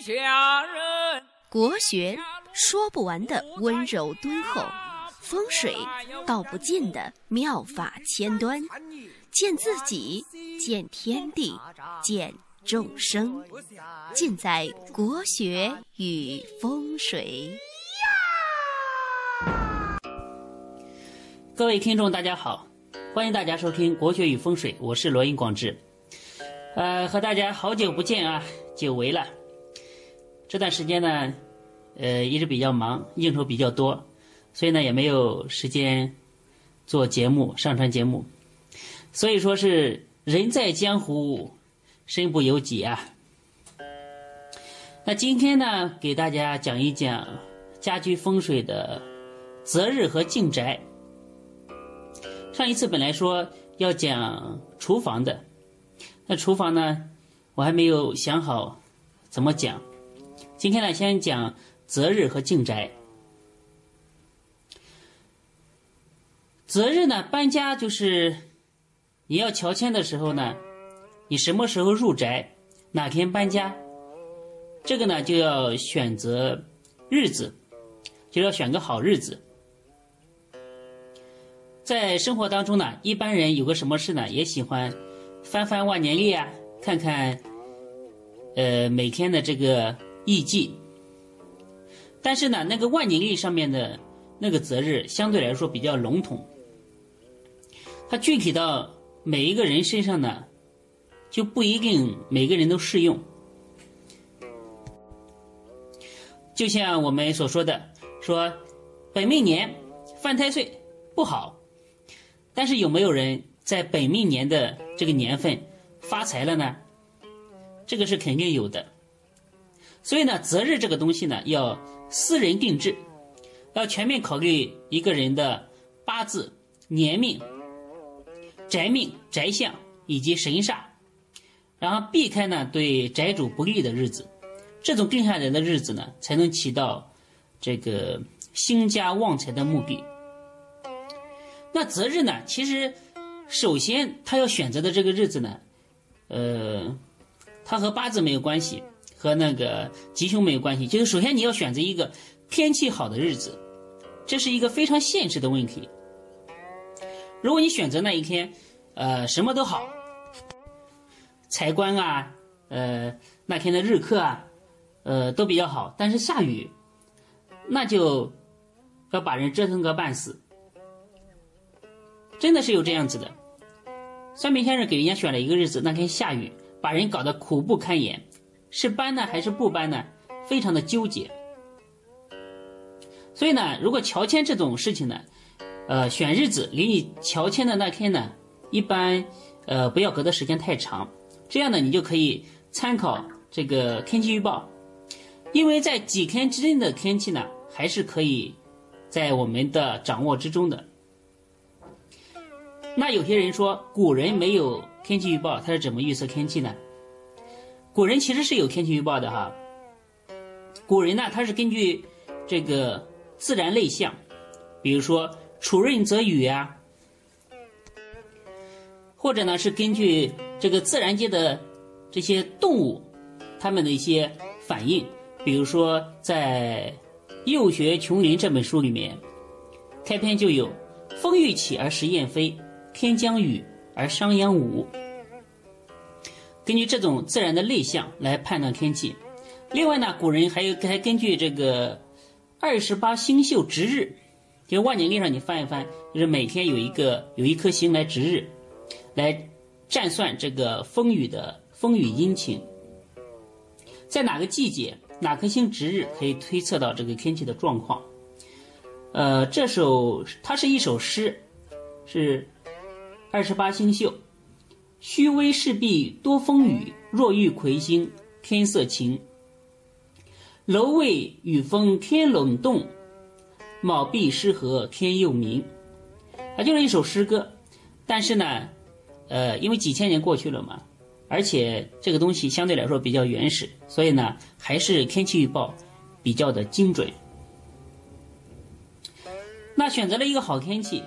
下人。国学说不完的温柔敦厚，风水道不尽的妙法千端，见自己，见天地，见众生，尽在国学与风水。各位听众，大家好，欢迎大家收听《国学与风水》，我是罗英广志。呃，和大家好久不见啊，久违了。这段时间呢，呃，一直比较忙，应酬比较多，所以呢也没有时间做节目、上传节目。所以说是人在江湖，身不由己啊。那今天呢，给大家讲一讲家居风水的择日和进宅。上一次本来说要讲厨房的。那厨房呢，我还没有想好怎么讲。今天呢，先讲择日和进宅。择日呢，搬家就是你要乔迁的时候呢，你什么时候入宅，哪天搬家，这个呢就要选择日子，就要选个好日子。在生活当中呢，一般人有个什么事呢，也喜欢。翻翻万年历啊，看看，呃，每天的这个艺记。但是呢，那个万年历上面的那个择日相对来说比较笼统，它具体到每一个人身上呢，就不一定每个人都适用。就像我们所说的，说本命年犯太岁不好，但是有没有人？在本命年的这个年份发财了呢，这个是肯定有的。所以呢，择日这个东西呢，要私人定制，要全面考虑一个人的八字、年命、宅命、宅相以及神煞，然后避开呢对宅主不利的日子。这种定下来的日子呢，才能起到这个兴家旺财的目的。那择日呢，其实。首先，他要选择的这个日子呢，呃，他和八字没有关系，和那个吉凶没有关系。就是首先你要选择一个天气好的日子，这是一个非常现实的问题。如果你选择那一天，呃，什么都好，财官啊，呃，那天的日课啊，呃，都比较好，但是下雨，那就要把人折腾个半死。真的是有这样子的，算命先生给人家选了一个日子，那天下雨，把人搞得苦不堪言，是搬呢还是不搬呢？非常的纠结。所以呢，如果乔迁这种事情呢，呃，选日子离你乔迁的那天呢，一般呃不要隔的时间太长，这样呢你就可以参考这个天气预报，因为在几天之内的天气呢，还是可以在我们的掌握之中的。那有些人说古人没有天气预报，他是怎么预测天气呢？古人其实是有天气预报的哈。古人呢，他是根据这个自然类象，比如说处润则雨啊，或者呢是根据这个自然界的这些动物它们的一些反应，比如说在《幼学琼林》这本书里面，开篇就有“风欲起而时雁飞”。天将雨而商鞅舞，根据这种自然的类象来判断天气。另外呢，古人还有还根据这个二十八星宿值日，就万年历上你翻一翻，就是每天有一个有一颗星来值日，来占算这个风雨的风雨阴晴。在哪个季节，哪颗星值日，可以推测到这个天气的状况。呃，这首它是一首诗，是。二十八星宿，虚微势必多风雨。若遇魁星，天色晴。楼未雨风天冷冻，卯必失和天又明。啊，就是一首诗歌。但是呢，呃，因为几千年过去了嘛，而且这个东西相对来说比较原始，所以呢，还是天气预报比较的精准。那选择了一个好天气。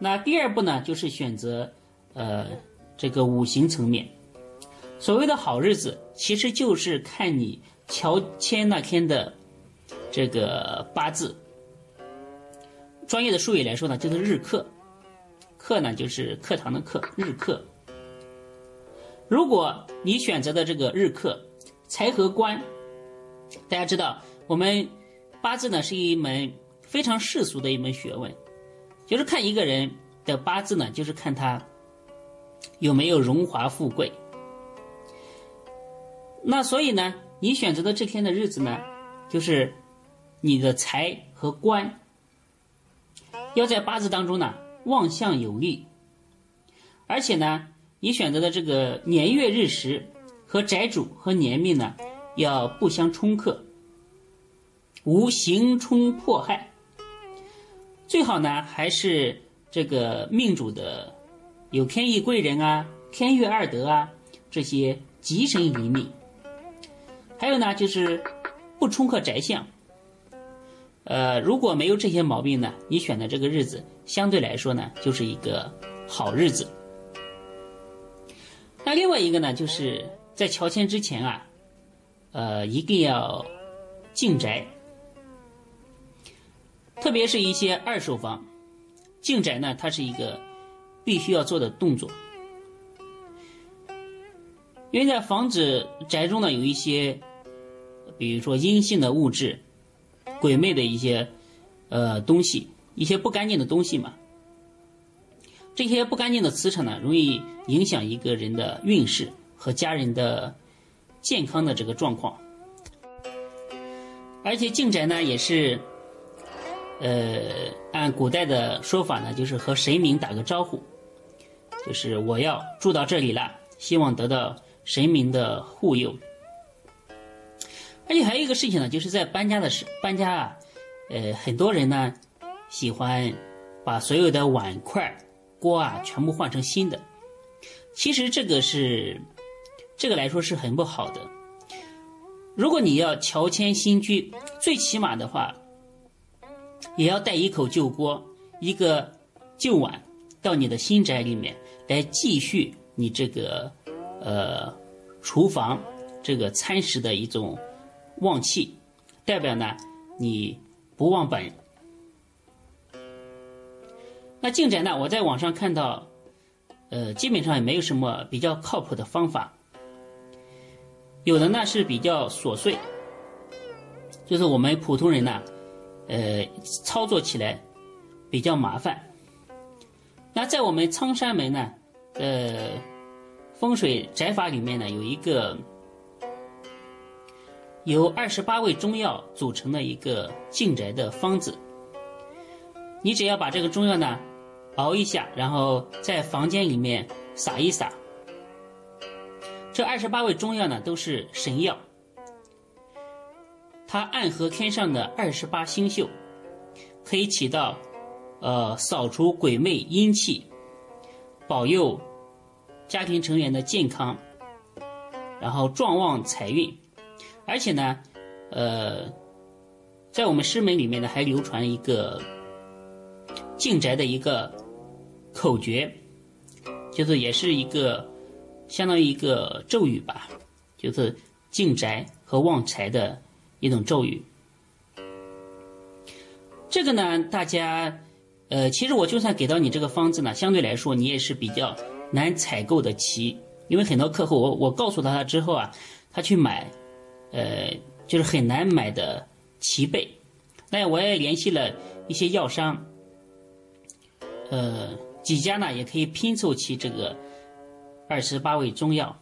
那第二步呢，就是选择，呃，这个五行层面。所谓的好日子，其实就是看你乔迁那天的这个八字。专业的术语来说呢，就是日课。课呢，就是课堂的课，日课。如果你选择的这个日课财和官，大家知道，我们八字呢是一门非常世俗的一门学问，就是看一个人的八字呢，就是看他有没有荣华富贵。那所以呢，你选择的这天的日子呢，就是你的财和官要在八字当中呢。望向有利，而且呢，你选择的这个年月日时和宅主和年命呢，要不相冲克，无刑冲迫害。最好呢，还是这个命主的有天意贵人啊、天月二德啊这些吉神临命。还有呢，就是不冲克宅相。呃，如果没有这些毛病呢，你选的这个日子相对来说呢，就是一个好日子。那另外一个呢，就是在乔迁之前啊，呃，一定要进宅，特别是一些二手房，进宅呢，它是一个必须要做的动作，因为在防止宅中呢有一些，比如说阴性的物质。鬼魅的一些呃东西，一些不干净的东西嘛。这些不干净的磁场呢，容易影响一个人的运势和家人的健康的这个状况。而且进宅呢，也是呃按古代的说法呢，就是和神明打个招呼，就是我要住到这里了，希望得到神明的护佑。而且还有一个事情呢，就是在搬家的时搬家啊，呃，很多人呢喜欢把所有的碗筷、锅啊全部换成新的。其实这个是这个来说是很不好的。如果你要乔迁新居，最起码的话，也要带一口旧锅、一个旧碗到你的新宅里面来继续你这个呃厨房这个餐食的一种。旺气，代表呢你不忘本。那进宅呢？我在网上看到，呃，基本上也没有什么比较靠谱的方法。有的呢是比较琐碎，就是我们普通人呢，呃，操作起来比较麻烦。那在我们苍山门呢，呃，风水宅法里面呢，有一个。由二十八味中药组成的一个进宅的方子，你只要把这个中药呢熬一下，然后在房间里面撒一撒。这二十八味中药呢都是神药，它暗合天上的二十八星宿，可以起到呃扫除鬼魅阴气，保佑家庭成员的健康，然后壮旺财运。而且呢，呃，在我们师门里面呢，还流传一个进宅的一个口诀，就是也是一个相当于一个咒语吧，就是进宅和旺财的一种咒语。这个呢，大家，呃，其实我就算给到你这个方子呢，相对来说你也是比较难采购的齐，因为很多客户，我我告诉他了之后啊，他去买。呃，就是很难买的齐备。那我也联系了一些药商，呃，几家呢也可以拼凑齐这个二十八味中药。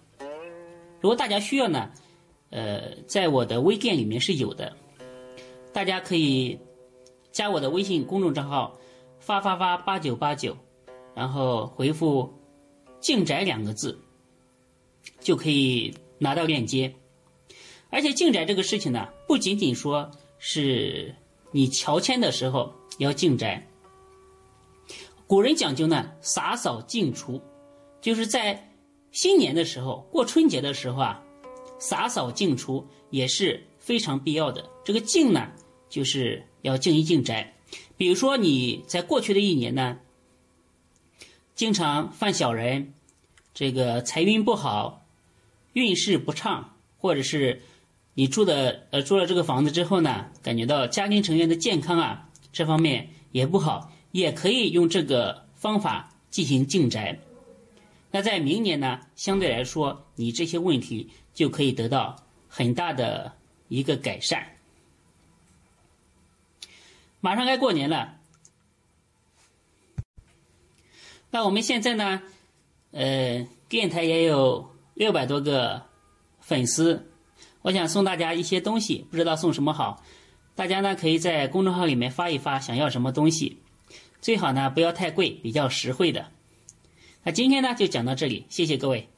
如果大家需要呢，呃，在我的微店里面是有的，大家可以加我的微信公众账号“发发发八九八九”，然后回复“进宅”两个字，就可以拿到链接。而且进宅这个事情呢，不仅仅说是你乔迁的时候要进宅。古人讲究呢，洒扫净除，就是在新年的时候、过春节的时候啊，洒扫净除也是非常必要的。这个净呢，就是要净一净宅。比如说你在过去的一年呢，经常犯小人，这个财运不好，运势不畅，或者是。你住的呃住了这个房子之后呢，感觉到家庭成员的健康啊这方面也不好，也可以用这个方法进行净宅。那在明年呢，相对来说，你这些问题就可以得到很大的一个改善。马上该过年了，那我们现在呢，呃，电台也有六百多个粉丝，我想送大家一些东西，不知道送什么好。大家呢可以在公众号里面发一发，想要什么东西，最好呢不要太贵，比较实惠的。那今天呢就讲到这里，谢谢各位。